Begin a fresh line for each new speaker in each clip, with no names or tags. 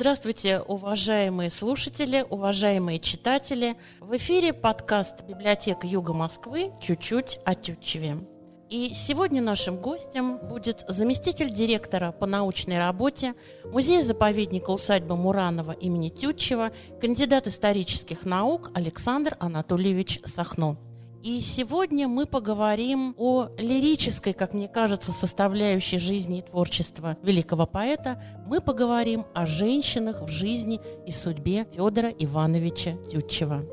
Здравствуйте, уважаемые слушатели, уважаемые читатели. В эфире подкаст «Библиотека Юга Москвы. Чуть-чуть о Тютчеве». И сегодня нашим гостем будет заместитель директора по научной работе музея-заповедника усадьбы Муранова имени Тютчева, кандидат исторических наук Александр Анатольевич Сахно. И сегодня мы поговорим о лирической, как мне кажется, составляющей жизни и творчества великого поэта. Мы поговорим о женщинах в жизни и судьбе Федора Ивановича Тютчева.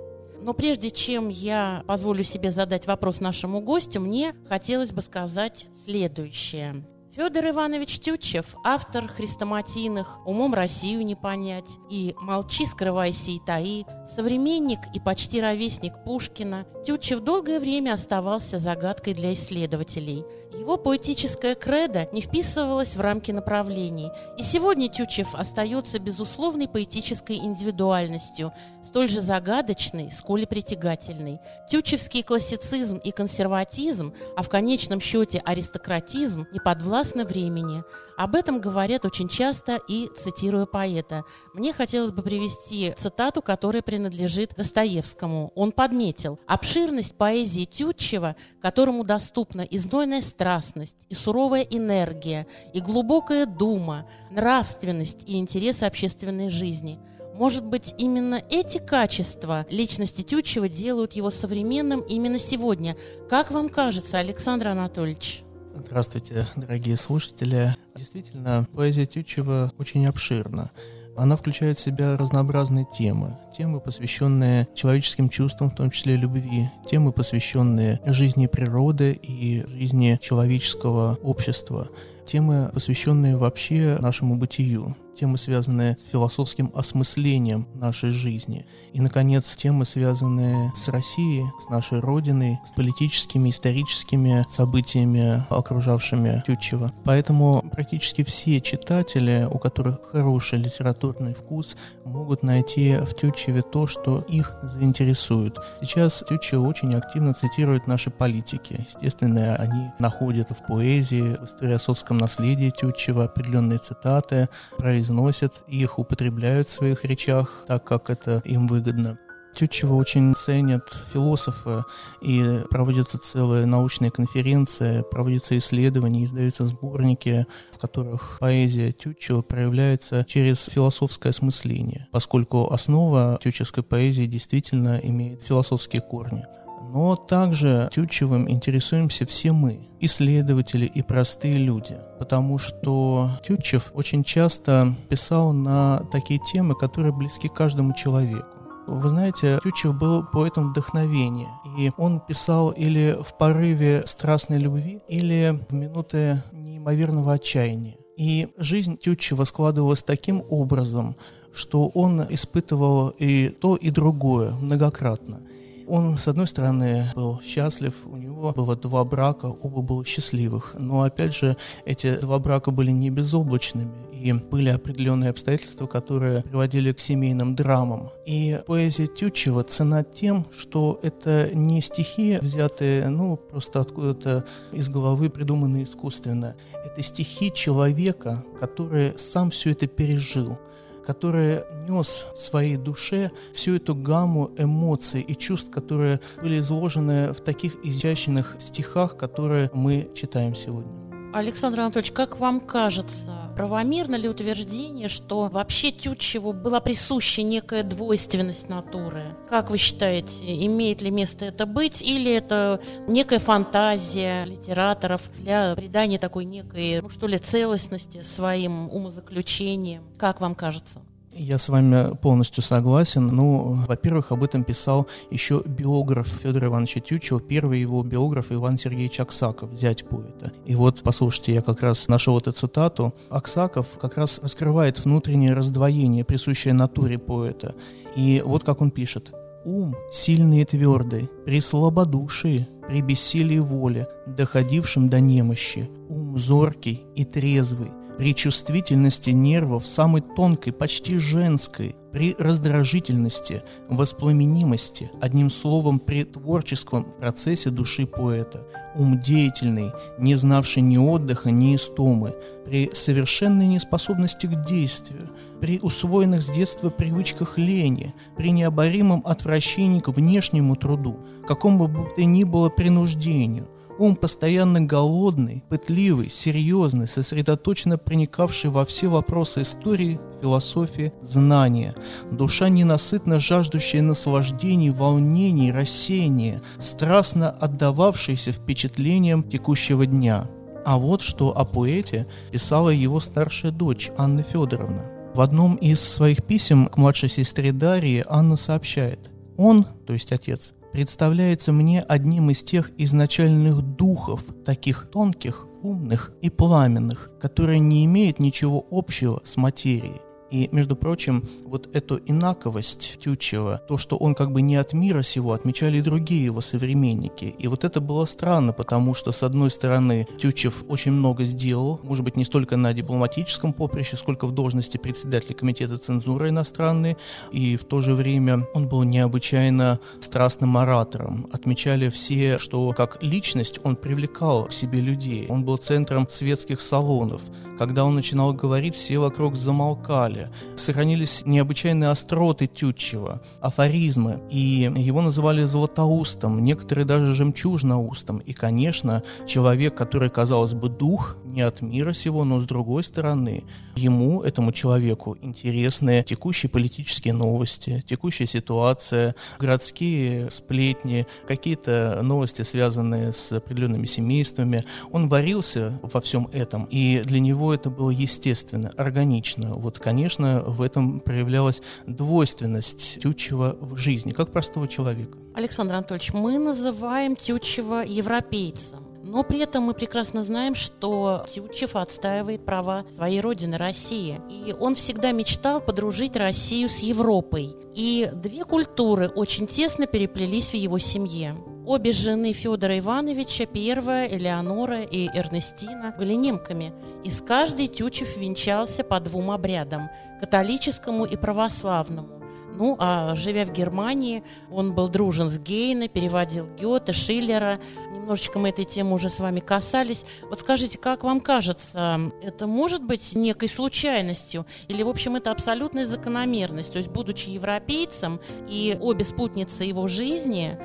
Но прежде чем я позволю себе задать вопрос нашему гостю, мне хотелось бы сказать следующее. Федор Иванович Тютчев, автор хрестоматийных «Умом Россию не понять» и «Молчи, скрывайся и таи», современник и почти ровесник Пушкина, Тютчев долгое время оставался загадкой для исследователей. Его поэтическая кредо не вписывалась в рамки направлений, и сегодня Тютчев остается безусловной поэтической индивидуальностью, столь же загадочной, сколь и притягательной. Тютчевский классицизм и консерватизм, а в конечном счете аристократизм, не подвластны подвластны времени. Об этом говорят очень часто и цитируя поэта. Мне хотелось бы привести цитату, которая принадлежит Достоевскому. Он подметил «Обширность поэзии Тютчева, которому доступна и знойная страстность, и суровая энергия, и глубокая дума, нравственность и интересы общественной жизни». Может быть, именно эти качества личности Тютчева делают его современным именно сегодня. Как вам кажется, Александр Анатольевич?
Здравствуйте, дорогие слушатели. Действительно, поэзия Тютчева очень обширна. Она включает в себя разнообразные темы. Темы, посвященные человеческим чувствам, в том числе любви. Темы, посвященные жизни природы и жизни человеческого общества. Темы, посвященные вообще нашему бытию темы, связанные с философским осмыслением нашей жизни. И, наконец, темы, связанные с Россией, с нашей Родиной, с политическими, историческими событиями, окружавшими Тютчева. Поэтому практически все читатели, у которых хороший литературный вкус, могут найти в Тютчеве то, что их заинтересует. Сейчас Тютчев очень активно цитирует наши политики. Естественно, они находят в поэзии, в историосовском наследии Тютчева определенные цитаты, произведения произносят, их употребляют в своих речах так, как это им выгодно. Тютчева очень ценят философы, и проводятся целые научные конференции, проводятся исследования, издаются сборники, в которых поэзия Тютчева проявляется через философское осмысление, поскольку основа тютчевской поэзии действительно имеет философские корни. Но также Тютчевым интересуемся все мы, исследователи и простые люди, потому что Тютчев очень часто писал на такие темы, которые близки каждому человеку. Вы знаете, Тютчев был поэтом вдохновения, и он писал или в порыве страстной любви, или в минуты неимоверного отчаяния. И жизнь Тютчева складывалась таким образом, что он испытывал и то, и другое многократно – он, с одной стороны, был счастлив, у него было два брака, оба были счастливых. Но, опять же, эти два брака были не безоблачными, и были определенные обстоятельства, которые приводили к семейным драмам. И поэзия Тютчева цена тем, что это не стихи, взятые, ну, просто откуда-то из головы, придуманные искусственно. Это стихи человека, который сам все это пережил который нес в своей душе всю эту гамму эмоций и чувств, которые были изложены в таких изящных стихах, которые мы читаем сегодня.
Александр Анатольевич, как вам кажется, правомерно ли утверждение, что вообще Тютчеву была присуща некая двойственность натуры? Как вы считаете, имеет ли место это быть, или это некая фантазия литераторов для придания такой некой, ну что ли, целостности своим умозаключениям? Как вам кажется?
Я с вами полностью согласен. Ну, во-первых, об этом писал еще биограф Федора Ивановича Тютчева, первый его биограф Иван Сергеевич Аксаков, зять поэта. И вот, послушайте, я как раз нашел эту цитату. Аксаков как раз раскрывает внутреннее раздвоение, присущее натуре поэта. И вот как он пишет. «Ум сильный и твердый, при слабодушии, при бессилии воли, доходившем до немощи, ум зоркий и трезвый, при чувствительности нервов самой тонкой, почти женской, при раздражительности, воспламенимости, одним словом, при творческом процессе души поэта, ум деятельный, не знавший ни отдыха, ни истомы, при совершенной неспособности к действию, при усвоенных с детства привычках лени, при необоримом отвращении к внешнему труду, какому бы то ни было принуждению, Ум постоянно голодный, пытливый, серьезный, сосредоточенно проникавший во все вопросы истории, философии, знания. Душа ненасытно жаждущая наслаждений, волнений, рассеяния, страстно отдававшаяся впечатлениям текущего дня. А вот что о поэте писала его старшая дочь Анна Федоровна. В одном из своих писем к младшей сестре Дарьи Анна сообщает. Он, то есть отец, представляется мне одним из тех изначальных духов, таких тонких, умных и пламенных, которые не имеют ничего общего с материей. И, между прочим, вот эту инаковость Тютчева, то, что он как бы не от мира сего, отмечали и другие его современники. И вот это было странно, потому что, с одной стороны, Тютчев очень много сделал, может быть, не столько на дипломатическом поприще, сколько в должности председателя комитета цензуры иностранной, и в то же время он был необычайно страстным оратором. Отмечали все, что как личность он привлекал к себе людей. Он был центром светских салонов. Когда он начинал говорить, все вокруг замолкали. Сохранились необычайные остроты Тютчева, афоризмы, и его называли золотоустом, некоторые даже жемчужноустом. И, конечно, человек, который, казалось бы, дух не от мира сего, но с другой стороны, ему, этому человеку, интересны текущие политические новости, текущая ситуация, городские сплетни, какие-то новости, связанные с определенными семействами. Он варился во всем этом, и для него это было естественно, органично. Вот, конечно, в этом проявлялась двойственность Тютчева в жизни, как простого человека.
Александр Анатольевич, мы называем Тютчева европейцем. Но при этом мы прекрасно знаем, что Тютчев отстаивает права своей родины России. И он всегда мечтал подружить Россию с Европой. И две культуры очень тесно переплелись в его семье. Обе жены Федора Ивановича, первая Элеонора и Эрнестина, были немками, и с каждой Тютчев венчался по двум обрядам – католическому и православному. Ну, а живя в Германии, он был дружен с Гейне, переводил Гёте, Шиллера. Немножечко мы этой темы уже с вами касались. Вот скажите, как вам кажется, это может быть некой случайностью? Или, в общем, это абсолютная закономерность? То есть, будучи европейцем и обе спутницы его жизни,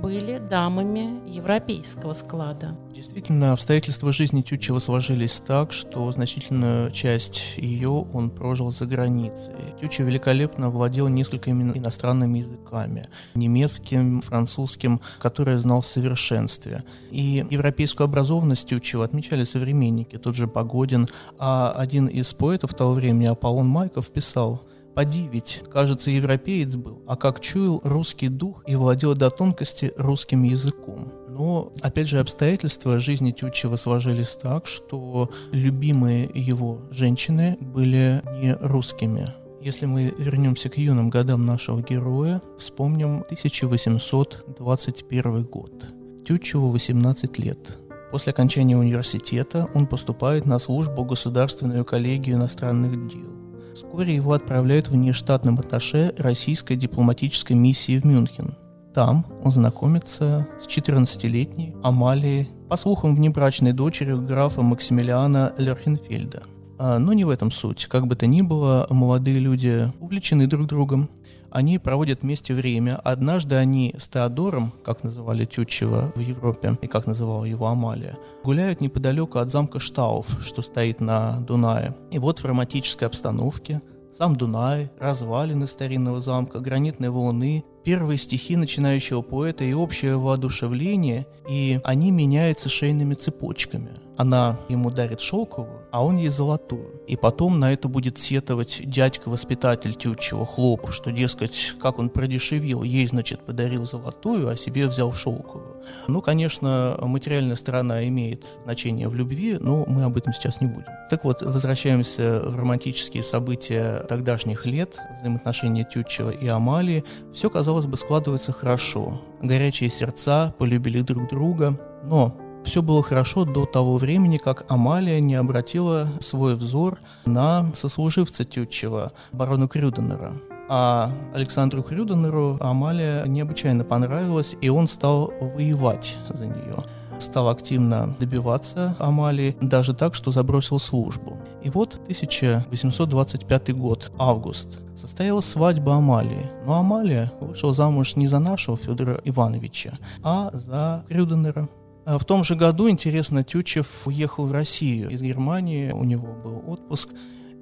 были дамами европейского склада.
Действительно, обстоятельства жизни Тютчева сложились так, что значительную часть ее он прожил за границей. Тютчев великолепно владел несколькими иностранными языками. Немецким, французским, которые знал в совершенстве. И европейскую образованность Тютчева отмечали современники, тот же Погодин. А один из поэтов того времени, Аполлон Майков, писал Поди ведь, кажется, европеец был, а как чуял русский дух и владел до тонкости русским языком. Но, опять же, обстоятельства жизни Тютчева сложились так, что любимые его женщины были не русскими. Если мы вернемся к юным годам нашего героя, вспомним 1821 год. Тютчеву 18 лет. После окончания университета он поступает на службу Государственную коллегию иностранных дел. Вскоре его отправляют в внештатном атташе российской дипломатической миссии в Мюнхен. Там он знакомится с 14-летней Амалией, по слухам, внебрачной дочерью графа Максимилиана Лерхенфельда. А, но не в этом суть. Как бы то ни было, молодые люди увлечены друг другом, они проводят вместе время. Однажды они с Теодором, как называли Тютчева в Европе, и как называла его Амалия, гуляют неподалеку от замка Штауф, что стоит на Дунае. И вот в романтической обстановке сам Дунай, развалины старинного замка, гранитные валуны, первые стихи начинающего поэта и общее воодушевление, и они меняются шейными цепочками. Она ему дарит шелковую, а он ей золотую. И потом на это будет сетовать дядька-воспитатель Тютчева, Хлоп, что, дескать, как он продешевил, ей, значит, подарил золотую, а себе взял шелковую. Ну, конечно, материальная сторона имеет значение в любви, но мы об этом сейчас не будем. Так вот, возвращаемся в романтические события тогдашних лет, взаимоотношения Тютчева и Амалии. Все, казалось бы, складывается хорошо. Горячие сердца полюбили друг друга, но все было хорошо до того времени, как Амалия не обратила свой взор на сослуживца Тютчева, барона Крюденера. А Александру Крюденеру Амалия необычайно понравилась, и он стал воевать за нее стал активно добиваться Амалии, даже так, что забросил службу. И вот 1825 год, август, состоялась свадьба Амалии. Но Амалия вышла замуж не за нашего Федора Ивановича, а за Крюденера. А в том же году, интересно, Тютчев уехал в Россию из Германии, у него был отпуск,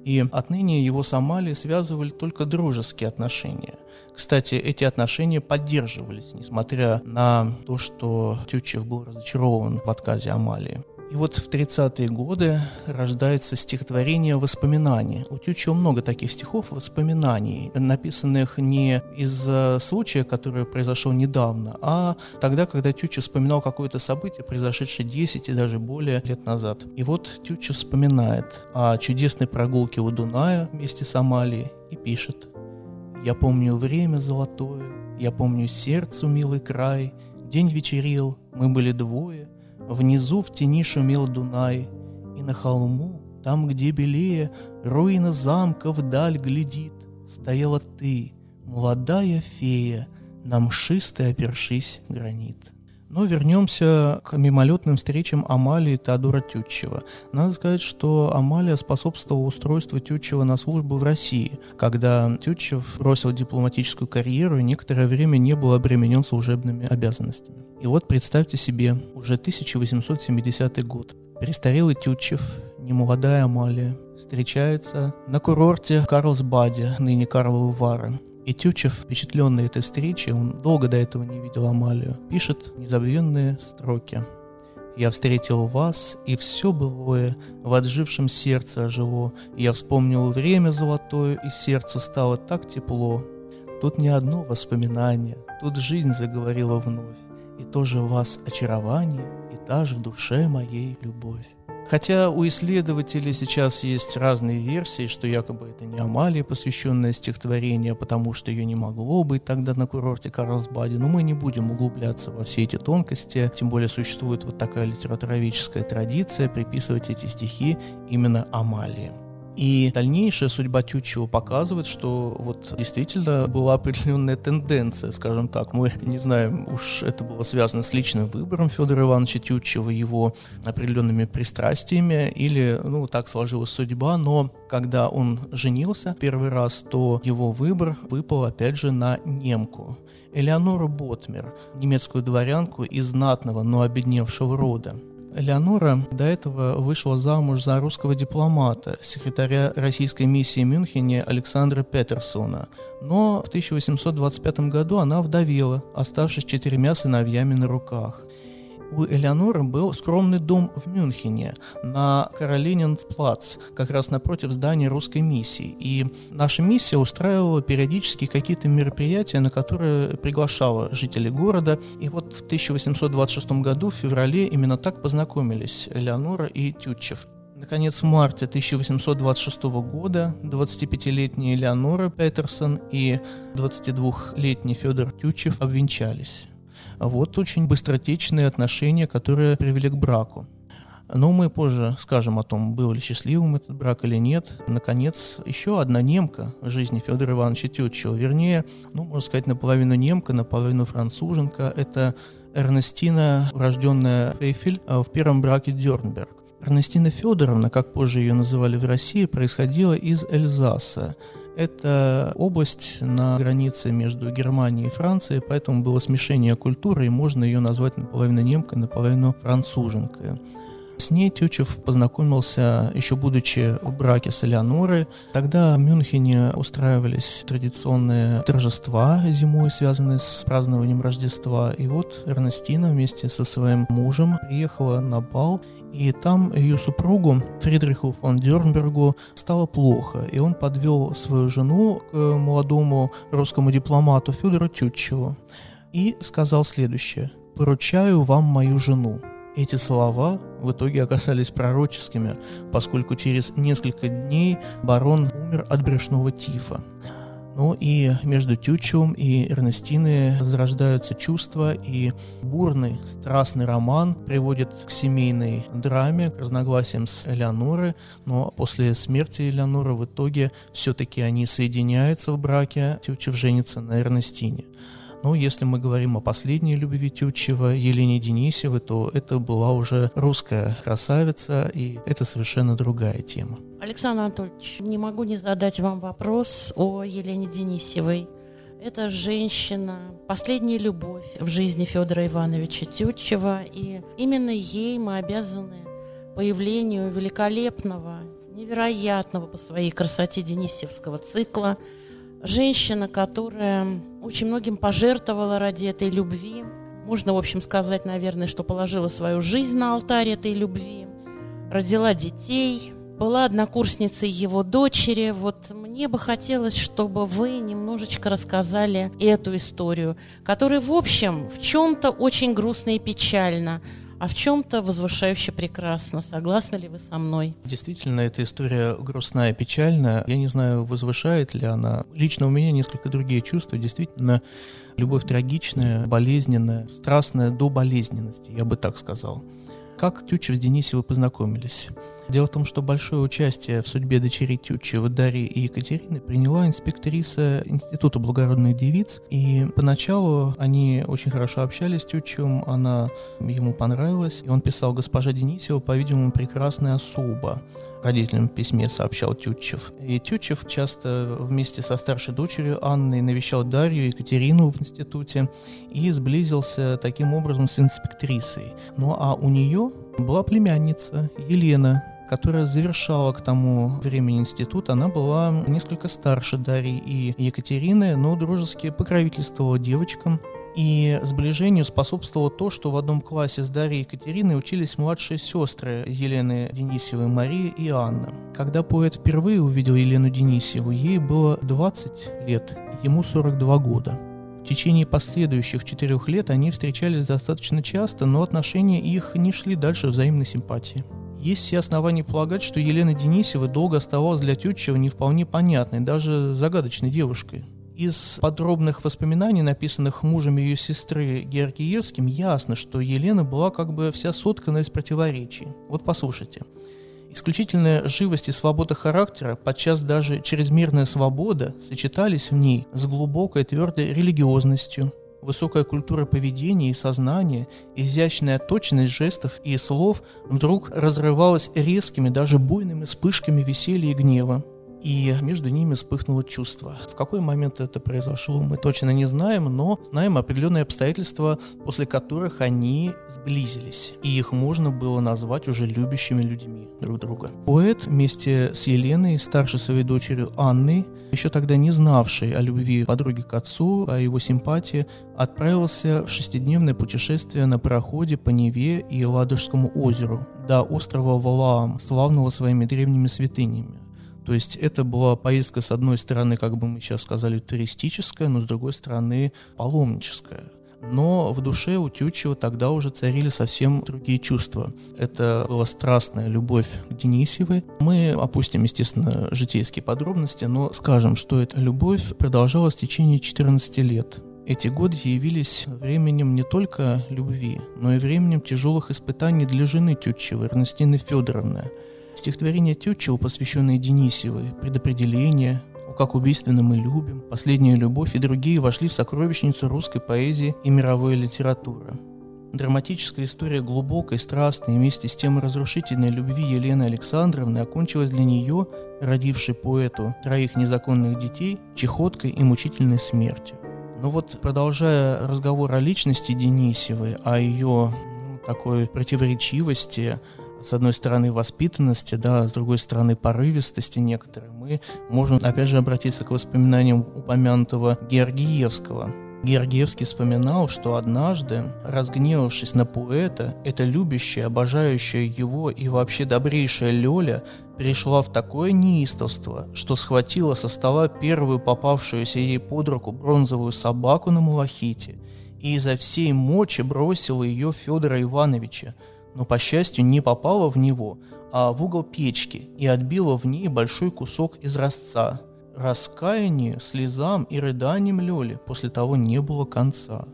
и отныне его с Амалией связывали только дружеские отношения. Кстати, эти отношения поддерживались, несмотря на то, что Тютчев был разочарован в отказе Амалии. И вот в 30-е годы рождается стихотворение «Воспоминания». У Тютчева много таких стихов воспоминаний, написанных не из случая, который произошел недавно, а тогда, когда Тютчев вспоминал какое-то событие, произошедшее 10 и даже более лет назад. И вот Тютчев вспоминает о чудесной прогулке у Дуная вместе с Амалией и пишет «Я помню время золотое, я помню сердцу милый край, день вечерил, мы были двое, Внизу в тени шумел Дунай, и на холму, там, где белее, руина замка вдаль глядит, стояла ты, молодая фея, на мшистой опершись гранит. Но вернемся к мимолетным встречам Амалии и Теодора Тютчева. Надо сказать, что Амалия способствовала устройству Тютчева на службу в России, когда Тютчев бросил дипломатическую карьеру и некоторое время не был обременен служебными обязанностями. И вот представьте себе, уже 1870 год. Престарелый Тютчев, немолодая Амалия, встречается на курорте Карлсбаде, ныне Карловы Вары. И Тютчев, впечатленный этой встречей, он долго до этого не видел Амалию, пишет незабвенные строки. «Я встретил вас, и все былое в отжившем сердце ожило. Я вспомнил время золотое, и сердцу стало так тепло. Тут не одно воспоминание, тут жизнь заговорила вновь, и тоже вас очарование, и та же в душе моей любовь». Хотя у исследователей сейчас есть разные версии, что якобы это не Амалия, посвященное стихотворение, потому что ее не могло быть тогда на курорте Карлсбаде, но мы не будем углубляться во все эти тонкости, тем более существует вот такая литературоведческая традиция приписывать эти стихи именно Амалии. И дальнейшая судьба Тютчева показывает, что вот действительно была определенная тенденция, скажем так. Мы не знаем, уж это было связано с личным выбором Федора Ивановича Тютчева, его определенными пристрастиями, или, ну, так сложилась судьба, но когда он женился первый раз, то его выбор выпал, опять же, на немку. Элеонору Ботмер, немецкую дворянку из знатного, но обедневшего рода. Элеонора до этого вышла замуж за русского дипломата, секретаря российской миссии в Мюнхене Александра Петерсона. Но в 1825 году она вдовела, оставшись четырьмя сыновьями на руках у Элеоноры был скромный дом в Мюнхене на Каролиненплац, как раз напротив здания русской миссии. И наша миссия устраивала периодически какие-то мероприятия, на которые приглашала жителей города. И вот в 1826 году, в феврале, именно так познакомились Элеонора и Тютчев. Наконец, в марте 1826 года 25-летняя Элеонора Петерсон и 22-летний Федор Тютчев обвенчались. Вот очень быстротечные отношения, которые привели к браку. Но мы позже скажем о том, был ли счастливым этот брак или нет. Наконец, еще одна немка в жизни Федора Ивановича Тютчева. Вернее, ну, можно сказать, наполовину немка, наполовину француженка. Это Эрнестина, рожденная Фейфель, а в первом браке Дернберг. Эрнестина Федоровна, как позже ее называли в России, происходила из Эльзаса. Это область на границе между Германией и Францией, поэтому было смешение культуры, и можно ее назвать наполовину немкой, наполовину француженкой. С ней Тютчев познакомился еще будучи в браке с Элеонорой. Тогда в Мюнхене устраивались традиционные торжества зимой, связанные с празднованием Рождества. И вот Эрнестина вместе со своим мужем приехала на бал и там ее супругу Фридриху фон Дернбергу стало плохо, и он подвел свою жену к молодому русскому дипломату Федору Тютчеву и сказал следующее «Поручаю вам мою жену». Эти слова в итоге оказались пророческими, поскольку через несколько дней барон умер от брюшного тифа. Ну и между Тютчевым и Эрнестиной зарождаются чувства, и бурный, страстный роман приводит к семейной драме, к разногласиям с Элеонорой, но после смерти Элеоноры в итоге все-таки они соединяются в браке, Тютчев женится на Эрнестине. Но если мы говорим о последней любви Тютчева, Елене Денисевой, то это была уже русская красавица, и это совершенно другая тема.
Александр Анатольевич, не могу не задать вам вопрос о Елене Денисевой. Это женщина, последняя любовь в жизни Федора Ивановича Тютчева, и именно ей мы обязаны появлению великолепного, невероятного по своей красоте Денисевского цикла – женщина, которая очень многим пожертвовала ради этой любви. Можно, в общем, сказать, наверное, что положила свою жизнь на алтарь этой любви, родила детей, была однокурсницей его дочери. Вот мне бы хотелось, чтобы вы немножечко рассказали эту историю, которая, в общем, в чем-то очень грустно и печально – а в чем-то возвышающе прекрасно. Согласны ли вы со мной?
Действительно, эта история грустная печальная. Я не знаю, возвышает ли она. Лично у меня несколько другие чувства. Действительно, любовь трагичная, болезненная, страстная до болезненности, я бы так сказал. Как Тютчев с Денисевой познакомились? Дело в том, что большое участие в судьбе дочерей Тютчева Дарьи и Екатерины приняла инспектриса Института благородных девиц, и поначалу они очень хорошо общались с Тютчевым, она ему понравилась, и он писал «Госпожа Денисева, по-видимому, прекрасная особа» родителям в письме сообщал Тютчев. И Тютчев часто вместе со старшей дочерью Анной навещал Дарью и Екатерину в институте и сблизился таким образом с инспектрисой. Ну а у нее была племянница Елена, которая завершала к тому времени институт. Она была несколько старше Дарьи и Екатерины, но дружески покровительствовала девочкам. И сближению способствовало то, что в одном классе с Дарьей и Екатериной учились младшие сестры Елены Денисевой, Мария и Анна. Когда поэт впервые увидел Елену Денисеву, ей было 20 лет, ему 42 года. В течение последующих четырех лет они встречались достаточно часто, но отношения их не шли дальше взаимной симпатии. Есть все основания полагать, что Елена Денисева долго оставалась для Тютчева не вполне понятной, даже загадочной девушкой. Из подробных воспоминаний, написанных мужем ее сестры Георгиевским, ясно, что Елена была как бы вся соткана из противоречий. Вот послушайте. Исключительная живость и свобода характера, подчас даже чрезмерная свобода, сочетались в ней с глубокой твердой религиозностью, высокая культура поведения и сознания, изящная точность жестов и слов вдруг разрывалась резкими, даже буйными вспышками веселья и гнева и между ними вспыхнуло чувство. В какой момент это произошло, мы точно не знаем, но знаем определенные обстоятельства, после которых они сблизились, и их можно было назвать уже любящими людьми друг друга. Поэт вместе с Еленой, старшей своей дочерью Анной, еще тогда не знавшей о любви подруги к отцу, о его симпатии, отправился в шестидневное путешествие на пароходе по Неве и Ладожскому озеру до острова Валаам, славного своими древними святынями. То есть это была поездка, с одной стороны, как бы мы сейчас сказали, туристическая, но с другой стороны, паломническая. Но в душе у Тютчева тогда уже царили совсем другие чувства. Это была страстная любовь к Денисевой. Мы опустим, естественно, житейские подробности, но скажем, что эта любовь продолжалась в течение 14 лет. Эти годы явились временем не только любви, но и временем тяжелых испытаний для жены Тютчевой, Эрнестины Федоровны – Стихотворение Тютчева, посвященное Денисевой, «Предопределение», «Как убийственно мы любим», «Последняя любовь» и другие вошли в сокровищницу русской поэзии и мировой литературы. Драматическая история глубокой, страстной и вместе с тем разрушительной любви Елены Александровны окончилась для нее, родившей поэту троих незаконных детей, чехоткой и мучительной смертью. Но вот продолжая разговор о личности Денисевой, о ее ну, такой противоречивости, с одной стороны, воспитанности, да, с другой стороны, порывистости некоторые, мы можем, опять же, обратиться к воспоминаниям упомянутого Георгиевского. Георгиевский вспоминал, что однажды, разгневавшись на поэта, эта любящая, обожающая его и вообще добрейшая Лёля пришла в такое неистовство, что схватила со стола первую попавшуюся ей под руку бронзовую собаку на малахите и изо всей мочи бросила ее Федора Ивановича, но, по счастью, не попала в него, а в угол печки и отбила в ней большой кусок из разца. раскаянию, слезам и рыданиям Лёли после того не было конца.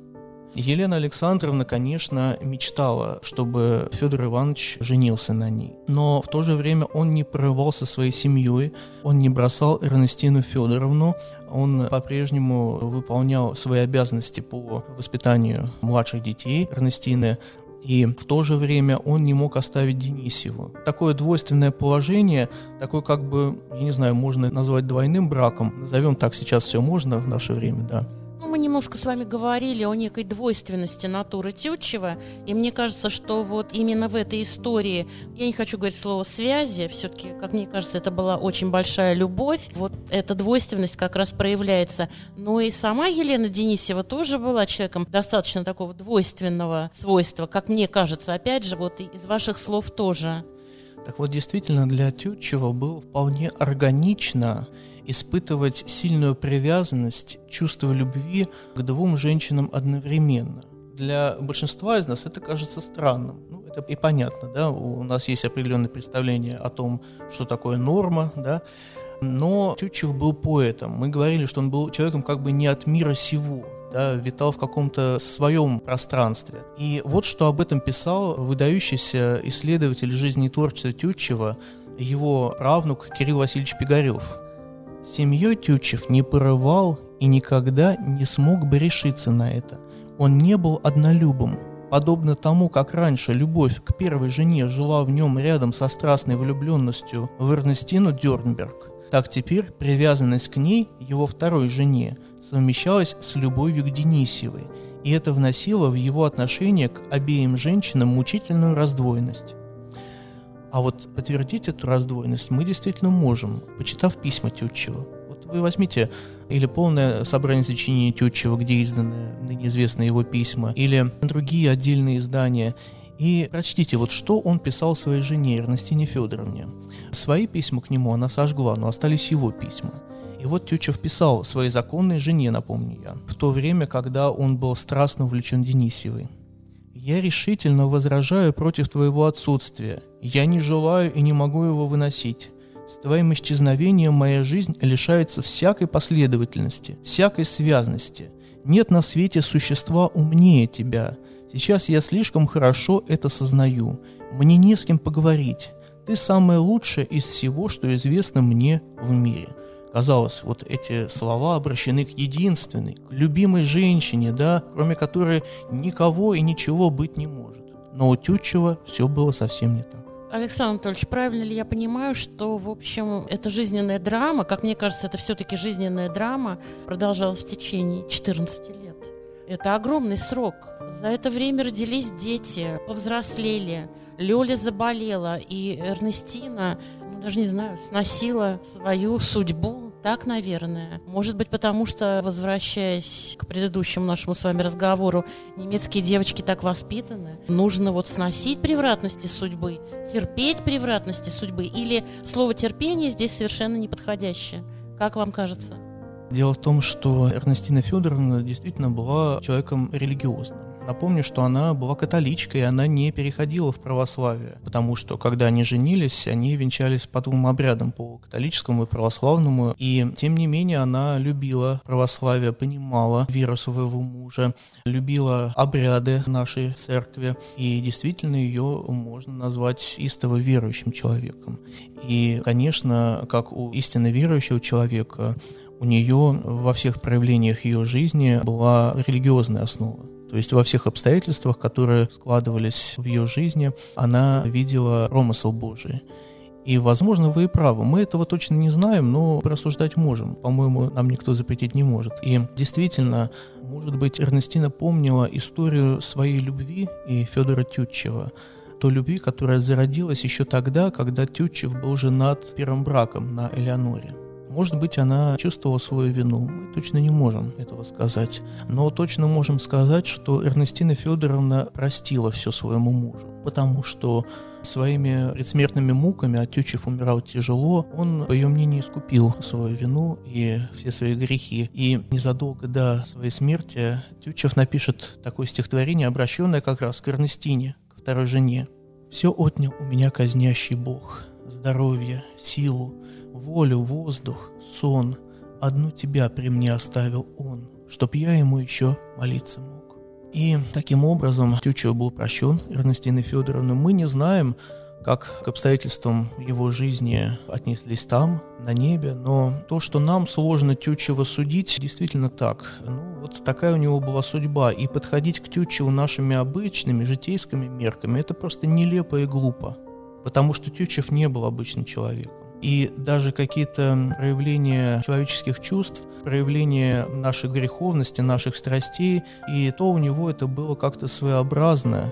Елена Александровна, конечно, мечтала, чтобы Федор Иванович женился на ней. Но в то же время он не прорывался своей семьей, он не бросал Эрнестину Федоровну, он по-прежнему выполнял свои обязанности по воспитанию младших детей Эрнестины, и в то же время он не мог оставить Денисеву. Такое двойственное положение, такое как бы, я не знаю, можно назвать двойным браком, назовем так сейчас все можно в наше время, да.
Мы немножко с вами говорили о некой двойственности натуры Тютчева, и мне кажется, что вот именно в этой истории, я не хочу говорить слово «связи», все-таки, как мне кажется, это была очень большая любовь, вот эта двойственность как раз проявляется. Но и сама Елена Денисева тоже была человеком достаточно такого двойственного свойства, как мне кажется, опять же, вот из ваших слов тоже.
Так вот, действительно, для Тютчева было вполне органично испытывать сильную привязанность, чувство любви к двум женщинам одновременно. Для большинства из нас это кажется странным. Ну, это и понятно, да, у нас есть определенное представление о том, что такое норма, да, но Тютчев был поэтом. Мы говорили, что он был человеком как бы не от мира сего, да, витал в каком-то своем пространстве. И вот что об этом писал выдающийся исследователь жизни творчества Тютчева, его правнук Кирилл Васильевич Пигарев. Семьей Тютчев не порывал и никогда не смог бы решиться на это. Он не был однолюбом. Подобно тому, как раньше любовь к первой жене жила в нем рядом со страстной влюбленностью в Эрнестину Дернберг, так теперь привязанность к ней, его второй жене, совмещалась с любовью к Денисевой, и это вносило в его отношение к обеим женщинам мучительную раздвоенность. А вот подтвердить эту раздвоенность мы действительно можем, почитав письма Тютчева. Вот вы возьмите или полное собрание сочинений Тютчева, где изданы ныне известные его письма, или другие отдельные издания, и прочтите, вот что он писал своей жене Эрнестине Федоровне. Свои письма к нему она сожгла, но остались его письма. И вот Тютчев писал своей законной жене, напомню я, в то время, когда он был страстно увлечен Денисевой. «Я решительно возражаю против твоего отсутствия. Я не желаю и не могу его выносить. С твоим исчезновением моя жизнь лишается всякой последовательности, всякой связности. Нет на свете существа умнее тебя. Сейчас я слишком хорошо это сознаю. Мне не с кем поговорить. Ты самое лучшее из всего, что известно мне в мире. Казалось, вот эти слова обращены к единственной, к любимой женщине, да, кроме которой никого и ничего быть не может. Но у Тютчева все было совсем не так.
Александр Анатольевич, правильно ли я понимаю, что, в общем, эта жизненная драма, как мне кажется, это все-таки жизненная драма, продолжалась в течение 14 лет? Это огромный срок. За это время родились дети, повзрослели, Лёля заболела, и Эрнестина, даже не знаю, сносила свою судьбу так, наверное. Может быть, потому что, возвращаясь к предыдущему нашему с вами разговору, немецкие девочки так воспитаны. Нужно вот сносить превратности судьбы, терпеть превратности судьбы. Или слово терпение здесь совершенно неподходящее. Как вам кажется?
Дело в том, что Эрнестина Федоровна действительно была человеком религиозным. Напомню, что она была католичкой, и она не переходила в православие, потому что, когда они женились, они венчались по двум обрядам, по католическому и православному, и, тем не менее, она любила православие, понимала веру своего мужа, любила обряды нашей церкви, и действительно ее можно назвать истово верующим человеком. И, конечно, как у истинно верующего человека, у нее во всех проявлениях ее жизни была религиозная основа. То есть во всех обстоятельствах, которые складывались в ее жизни, она видела промысел Божий. И, возможно, вы и правы. Мы этого точно не знаем, но рассуждать можем. По-моему, нам никто запретить не может. И действительно, может быть, Эрнестина помнила историю своей любви и Федора Тютчева. Той любви, которая зародилась еще тогда, когда Тютчев был женат первым браком на Элеоноре. Может быть, она чувствовала свою вину. Мы точно не можем этого сказать. Но точно можем сказать, что Эрнестина Федоровна простила все своему мужу, потому что своими предсмертными муками, а Тютчев умирал тяжело, он, по ее мнению, искупил свою вину и все свои грехи. И незадолго до своей смерти Тютчев напишет такое стихотворение, обращенное как раз к Эрнестине, к второй жене. «Все отнял у меня казнящий Бог, здоровье, силу, волю, воздух, сон, одну тебя при мне оставил он, чтоб я ему еще молиться мог. И таким образом Тютчев был прощен Эрнестиной Федоровной. Мы не знаем, как к обстоятельствам его жизни отнеслись там, на небе, но то, что нам сложно Тютчева судить, действительно так. Ну, вот такая у него была судьба, и подходить к Тютчеву нашими обычными житейскими мерками – это просто нелепо и глупо, потому что Тютчев не был обычным человеком. И даже какие-то проявления человеческих чувств, проявления нашей греховности, наших страстей, и то у него это было как-то своеобразно,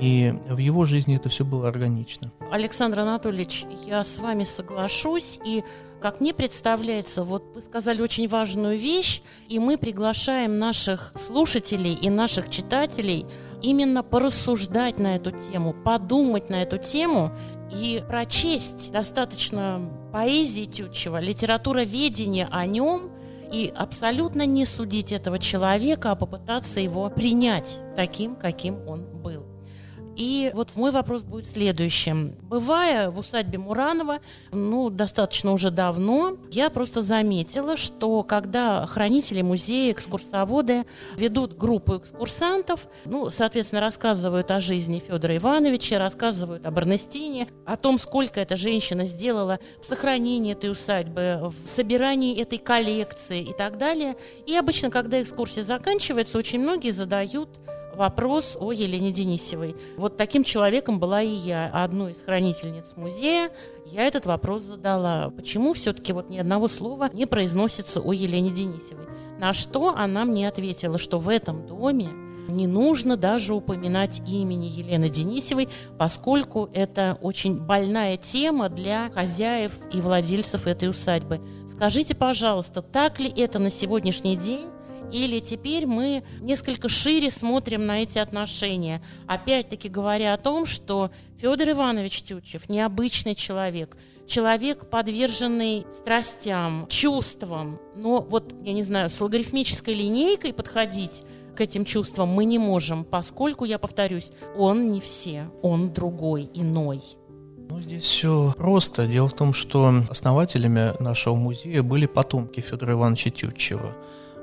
и в его жизни это все было органично.
Александр Анатольевич, я с вами соглашусь. И, как мне представляется, вот вы сказали очень важную вещь, и мы приглашаем наших слушателей и наших читателей именно порассуждать на эту тему, подумать на эту тему и прочесть достаточно поэзии Тютчева, литературоведения о нем – и абсолютно не судить этого человека, а попытаться его принять таким, каким он был. И вот мой вопрос будет следующим. Бывая в усадьбе Муранова, ну, достаточно уже давно, я просто заметила, что когда хранители музея, экскурсоводы ведут группу экскурсантов, ну, соответственно, рассказывают о жизни Федора Ивановича, рассказывают об Эрнестине, о том, сколько эта женщина сделала в сохранении этой усадьбы, в собирании этой коллекции и так далее. И обычно, когда экскурсия заканчивается, очень многие задают вопрос о Елене Денисевой. Вот таким человеком была и я, одной из хранительниц музея. Я этот вопрос задала. Почему все-таки вот ни одного слова не произносится о Елене Денисевой? На что она мне ответила, что в этом доме не нужно даже упоминать имени Елены Денисевой, поскольку это очень больная тема для хозяев и владельцев этой усадьбы. Скажите, пожалуйста, так ли это на сегодняшний день? Или теперь мы несколько шире смотрим на эти отношения, опять-таки говоря о том, что Федор Иванович Тютчев необычный человек, человек, подверженный страстям, чувствам. Но вот, я не знаю, с логарифмической линейкой подходить к этим чувствам мы не можем, поскольку, я повторюсь, он не все, он другой, иной.
Ну, здесь все просто. Дело в том, что основателями нашего музея были потомки Федора Ивановича Тютчева.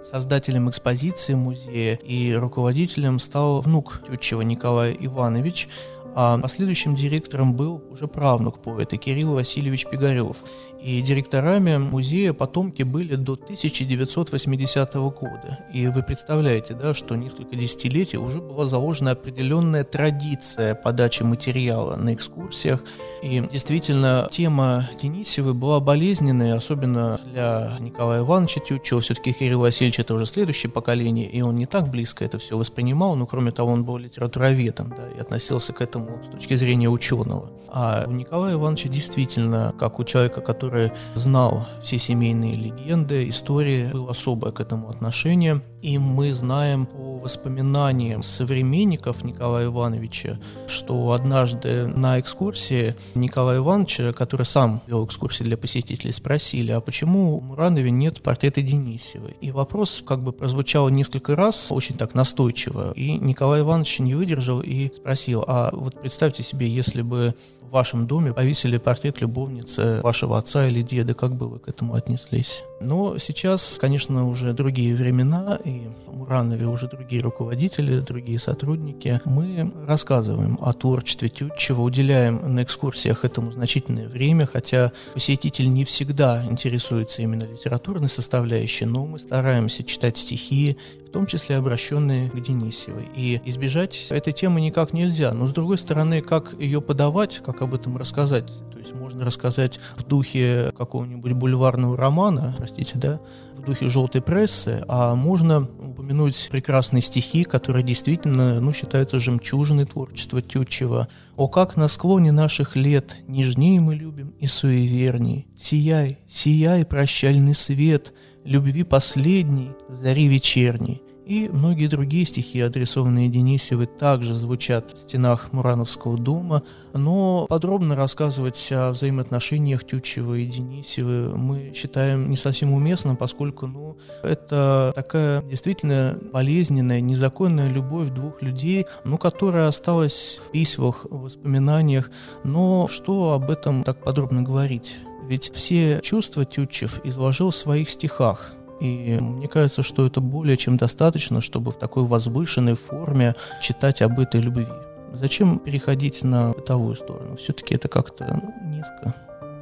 Создателем экспозиции музея и руководителем стал внук Тютчева Николай Иванович, а последующим директором был уже правнук поэта Кирилл Васильевич Пигарев. И директорами музея потомки были до 1980 года. И вы представляете, да, что несколько десятилетий уже была заложена определенная традиция подачи материала на экскурсиях. И действительно, тема Денисевой была болезненной, особенно для Николая Ивановича Тютчева. Все-таки Кирилл Васильевич это уже следующее поколение, и он не так близко это все воспринимал, но кроме того, он был литературоведом, да, и относился к этому с точки зрения ученого. А у Николая Ивановича действительно, как у человека, который знал все семейные легенды, истории, было особое к этому отношение. И мы знаем по воспоминаниям современников Николая Ивановича, что однажды на экскурсии Николая Ивановича, который сам вел экскурсии для посетителей, спросили, а почему у Муранове нет портрета Денисевой? И вопрос как бы прозвучал несколько раз, очень так настойчиво. И Николай Иванович не выдержал и спросил, а вот представьте себе, если бы в вашем доме повесили портрет любовницы вашего отца или деда, как бы вы к этому отнеслись? Но сейчас, конечно, уже другие времена, и Муранове уже другие руководители, другие сотрудники. Мы рассказываем о творчестве Тютчева, уделяем на экскурсиях этому значительное время, хотя посетитель не всегда интересуется именно литературной составляющей, но мы стараемся читать стихи, в том числе обращенные к Денисевой. И избежать этой темы никак нельзя. Но, с другой стороны, как ее подавать, как об этом рассказать? То есть можно рассказать в духе какого-нибудь бульварного романа, простите, да, в духе желтой прессы, а можно упомянуть прекрасные стихи, которые действительно, ну, считаются жемчужиной творчества Тютчева. «О, как на склоне наших лет нежнее мы любим и суеверней! Сияй, сияй, прощальный свет!» любви последней, зари вечерней. И многие другие стихи, адресованные Денисевой, также звучат в стенах Мурановского дома, но подробно рассказывать о взаимоотношениях Тютчева и Денисевой мы считаем не совсем уместным, поскольку ну, это такая действительно болезненная, незаконная любовь двух людей, ну, которая осталась в письмах, в воспоминаниях, но что об этом так подробно говорить? Ведь все чувства Тютчев изложил в своих стихах. И мне кажется, что это более чем достаточно, чтобы в такой возвышенной форме читать об этой любви. Зачем переходить на бытовую сторону? Все-таки это как-то низко.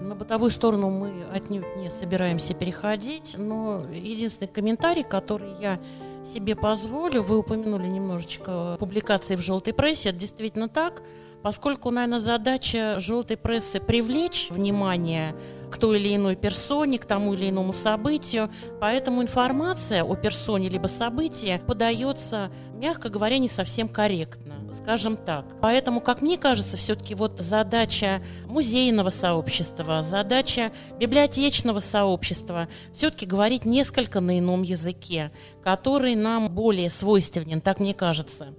На бытовую сторону мы отнюдь не собираемся переходить, но единственный комментарий, который я себе позволю, вы упомянули немножечко публикации в желтой прессе, это действительно так, поскольку, наверное, задача желтой прессы привлечь внимание к той или иной персоне, к тому или иному событию, поэтому информация о персоне либо событии подается, мягко говоря, не совсем корректно скажем так. Поэтому, как мне кажется, все-таки вот задача музейного сообщества, задача библиотечного сообщества все-таки говорить несколько на ином языке, который нам более свойственен, так мне кажется.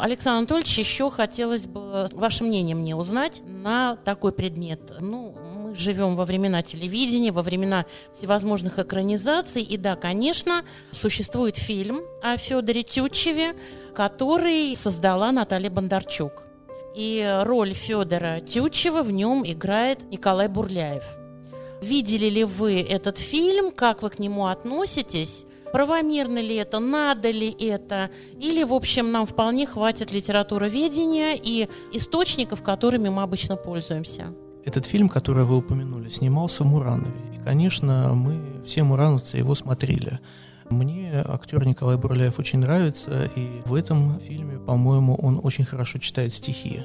Александр Анатольевич, еще хотелось бы ваше мнение мне узнать на такой предмет. Ну, мы живем во времена телевидения, во времена всевозможных экранизаций. И да, конечно, существует фильм о Федоре Тютчеве, который создала Наталья Бондарчук. И роль Федора Тютчева в нем играет Николай Бурляев. Видели ли вы этот фильм? Как вы к нему относитесь? Правомерно ли это, надо ли это, или, в общем, нам вполне хватит литературоведения и источников, которыми мы обычно пользуемся.
Этот фильм, который вы упомянули, снимался в Муранове. И, конечно, мы все мурановцы его смотрели. Мне актер Николай Бурляев очень нравится, и в этом фильме, по-моему, он очень хорошо читает стихи.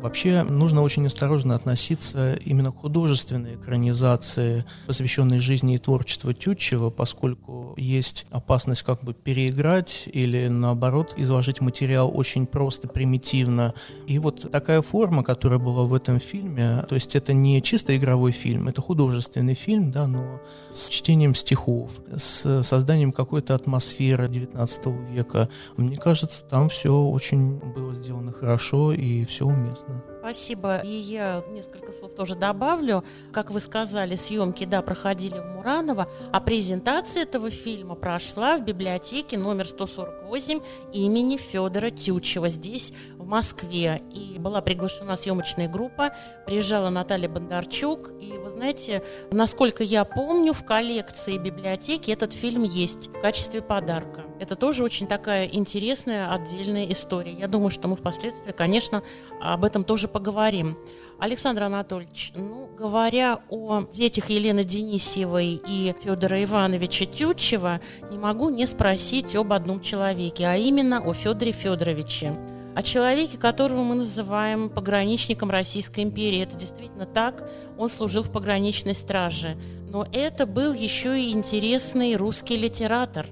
Вообще нужно очень осторожно относиться именно к художественной экранизации, посвященной жизни и творчеству Тютчева, поскольку есть опасность как бы переиграть или наоборот изложить материал очень просто, примитивно. И вот такая форма, которая была в этом фильме, то есть это не чисто игровой фильм, это художественный фильм, да, но с чтением стихов, с созданием какой-то атмосферы 19 века. Мне кажется, там все очень было сделано хорошо и все уместно.
Спасибо. И я несколько слов тоже добавлю. Как вы сказали, съемки, да, проходили в Мураново, а презентация этого фильма прошла в библиотеке номер 148 имени Федора Тютчева здесь, Москве. И была приглашена съемочная группа, приезжала Наталья Бондарчук. И вы знаете, насколько я помню, в коллекции библиотеки этот фильм есть в качестве подарка. Это тоже очень такая интересная отдельная история. Я думаю, что мы впоследствии, конечно, об этом тоже поговорим. Александр Анатольевич, ну, говоря о детях Елены Денисьевой и Федора Ивановича Тютчева, не могу не спросить об одном человеке, а именно о Федоре Федоровиче о человеке, которого мы называем пограничником Российской империи. Это действительно так, он служил в пограничной страже. Но это был еще и интересный русский литератор,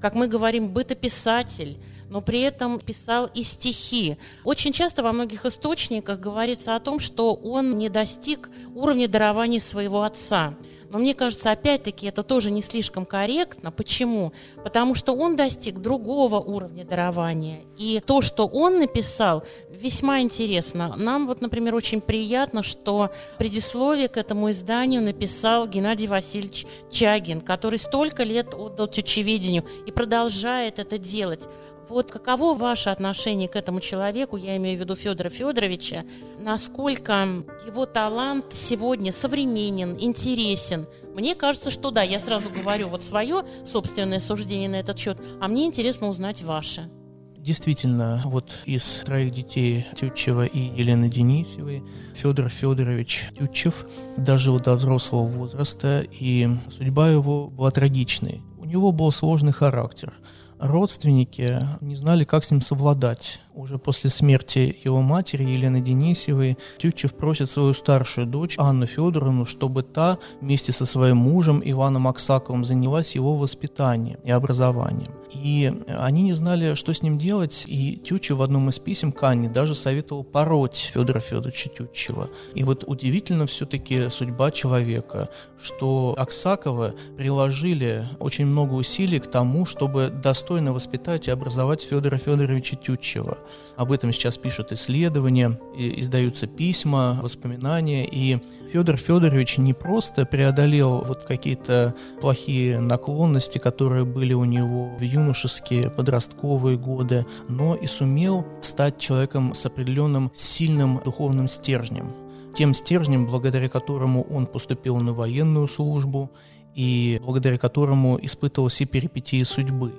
как мы говорим, бытописатель, но при этом писал и стихи. Очень часто во многих источниках говорится о том, что он не достиг уровня дарования своего отца. Но мне кажется, опять-таки, это тоже не слишком корректно. Почему? Потому что он достиг другого уровня дарования. И то, что он написал, весьма интересно. Нам вот, например, очень приятно, что предисловие к этому изданию написал Геннадий Васильевич Чагин, который столько лет отдал тючеведению и продолжает это делать. Вот каково ваше отношение к этому человеку, я имею в виду Федора Федоровича, насколько его талант сегодня современен, интересен? Мне кажется, что да, я сразу говорю вот свое собственное суждение на этот счет, а мне интересно узнать ваше.
Действительно, вот из троих детей Тютчева и Елены Денисевой Федор Федорович Тютчев дожил до взрослого возраста, и судьба его была трагичной. У него был сложный характер – родственники не знали, как с ним совладать. Уже после смерти его матери Елены Денисевой Тютчев просит свою старшую дочь Анну Федоровну, чтобы та вместе со своим мужем Иваном Аксаковым занялась его воспитанием и образованием. И они не знали, что с ним делать, и Тютчев в одном из писем к Анне даже советовал пороть Федора Федоровича Тютчева. И вот удивительно все-таки судьба человека, что Аксаковы приложили очень много усилий к тому, чтобы достойно воспитать и образовать Федора Федоровича Тютчева. Об этом сейчас пишут исследования, издаются письма, воспоминания, и Федор Федорович не просто преодолел вот какие-то плохие наклонности, которые были у него в юношеские, подростковые годы, но и сумел стать человеком с определенным сильным духовным стержнем. Тем стержнем, благодаря которому он поступил на военную службу и благодаря которому испытывал все перипетии судьбы,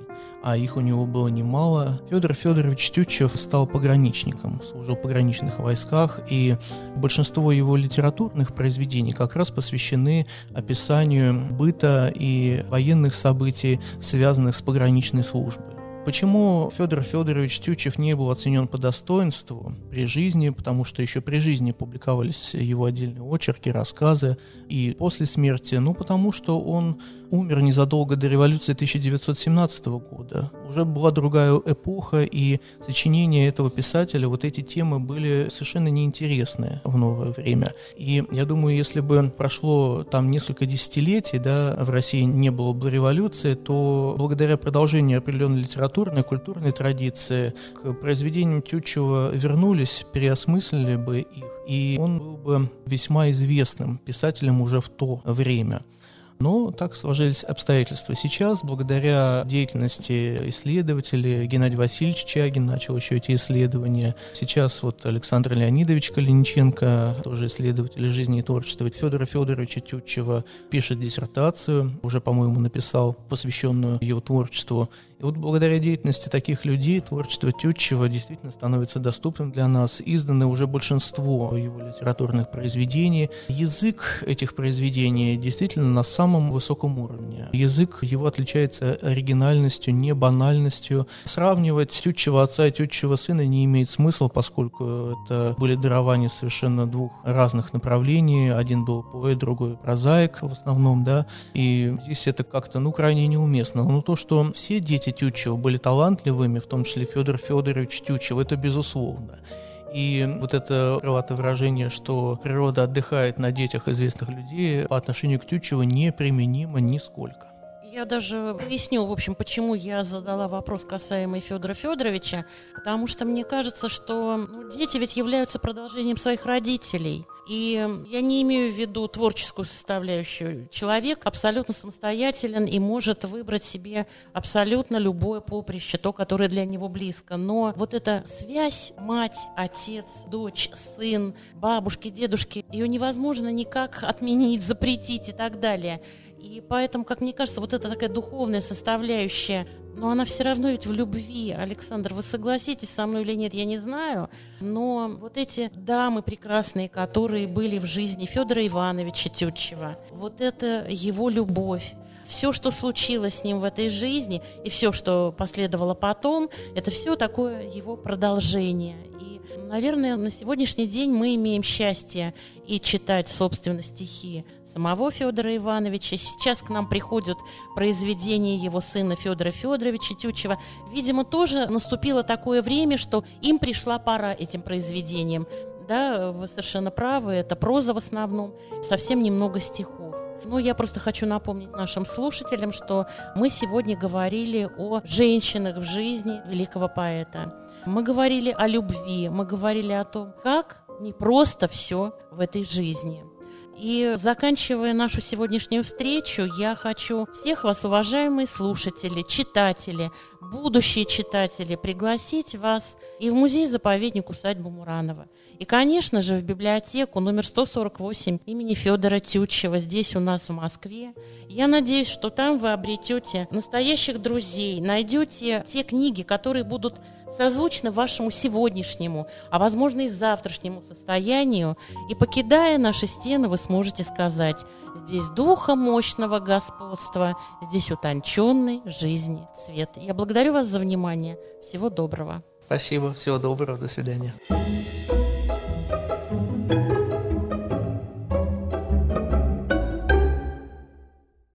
а их у него было немало. Федор Федорович Тютчев стал пограничником, служил в пограничных войсках, и большинство его литературных произведений как раз посвящены описанию быта и военных событий, связанных с пограничной службой. Почему Федор Федорович Тютчев не был оценен по достоинству при жизни, потому что еще при жизни публиковались его отдельные очерки, рассказы, и после смерти, ну потому что он умер незадолго до революции 1917 года. Уже была другая эпоха, и сочинения этого писателя, вот эти темы были совершенно неинтересны в новое время. И я думаю, если бы прошло там несколько десятилетий, да, в России не было бы революции, то благодаря продолжению определенной литературной, культурной традиции к произведениям Тютчева вернулись, переосмыслили бы их, и он был бы весьма известным писателем уже в то время. Но так сложились обстоятельства. Сейчас, благодаря деятельности исследователей, Геннадий Васильевич Чагин начал еще эти исследования. Сейчас вот Александр Леонидович Калиниченко, тоже исследователь жизни и творчества, Федора Федоровича Тютчева, пишет диссертацию, уже, по-моему, написал, посвященную его творчеству. И вот благодаря деятельности таких людей творчество Тютчева действительно становится доступным для нас. Изданы уже большинство его литературных произведений. Язык этих произведений действительно на самом высоком уровне. Язык его отличается оригинальностью, не банальностью. Сравнивать Тютчева отца и Тютчева сына не имеет смысла, поскольку это были дарования совершенно двух разных направлений. Один был поэт, другой прозаик в основном, да. И здесь это как-то, ну, крайне неуместно. Но то, что все дети Тютчева были талантливыми, в том числе Федор Федорович Тютчев, это безусловно. И вот это крылатое выражение, что природа отдыхает на детях известных людей, по отношению к Тютчеву неприменимо нисколько.
Я даже поясню, в общем, почему я задала вопрос касаемый Федора Федоровича, потому что мне кажется, что ну, дети ведь являются продолжением своих родителей. И я не имею в виду творческую составляющую. Человек абсолютно самостоятелен и может выбрать себе абсолютно любое поприще, то, которое для него близко. Но вот эта связь мать, отец, дочь, сын, бабушки, дедушки, ее невозможно никак отменить, запретить и так далее. И поэтому, как мне кажется, вот эта такая духовная составляющая, но она все равно ведь в любви. Александр, вы согласитесь со мной или нет, я не знаю. Но вот эти дамы прекрасные, которые были в жизни Федора Ивановича Тютчева, вот это его любовь, все, что случилось с ним в этой жизни, и все, что последовало потом, это все такое его продолжение. И, наверное, на сегодняшний день мы имеем счастье и читать, собственно, стихи самого Федора Ивановича. Сейчас к нам приходят произведения его сына Федора Федоровича Тютчева. Видимо, тоже наступило такое время, что им пришла пора этим произведениям. Да, вы совершенно правы, это проза в основном, совсем немного стихов. Ну, я просто хочу напомнить нашим слушателям, что мы сегодня говорили о женщинах в жизни великого поэта. Мы говорили о любви, мы говорили о том, как не просто все в этой жизни. И заканчивая нашу сегодняшнюю встречу, я хочу всех вас, уважаемые слушатели, читатели, будущие читатели, пригласить вас и в музей-заповедник усадьбы Муранова. И, конечно же, в библиотеку номер 148 имени Федора Тютчева здесь у нас в Москве. Я надеюсь, что там вы обретете настоящих друзей, найдете те книги, которые будут созвучно вашему сегодняшнему, а возможно и завтрашнему состоянию, и покидая наши стены, вы сможете сказать, здесь духа мощного господства, здесь утонченной жизни цвет. Я благодарю вас за внимание. Всего доброго.
Спасибо, всего доброго, до свидания.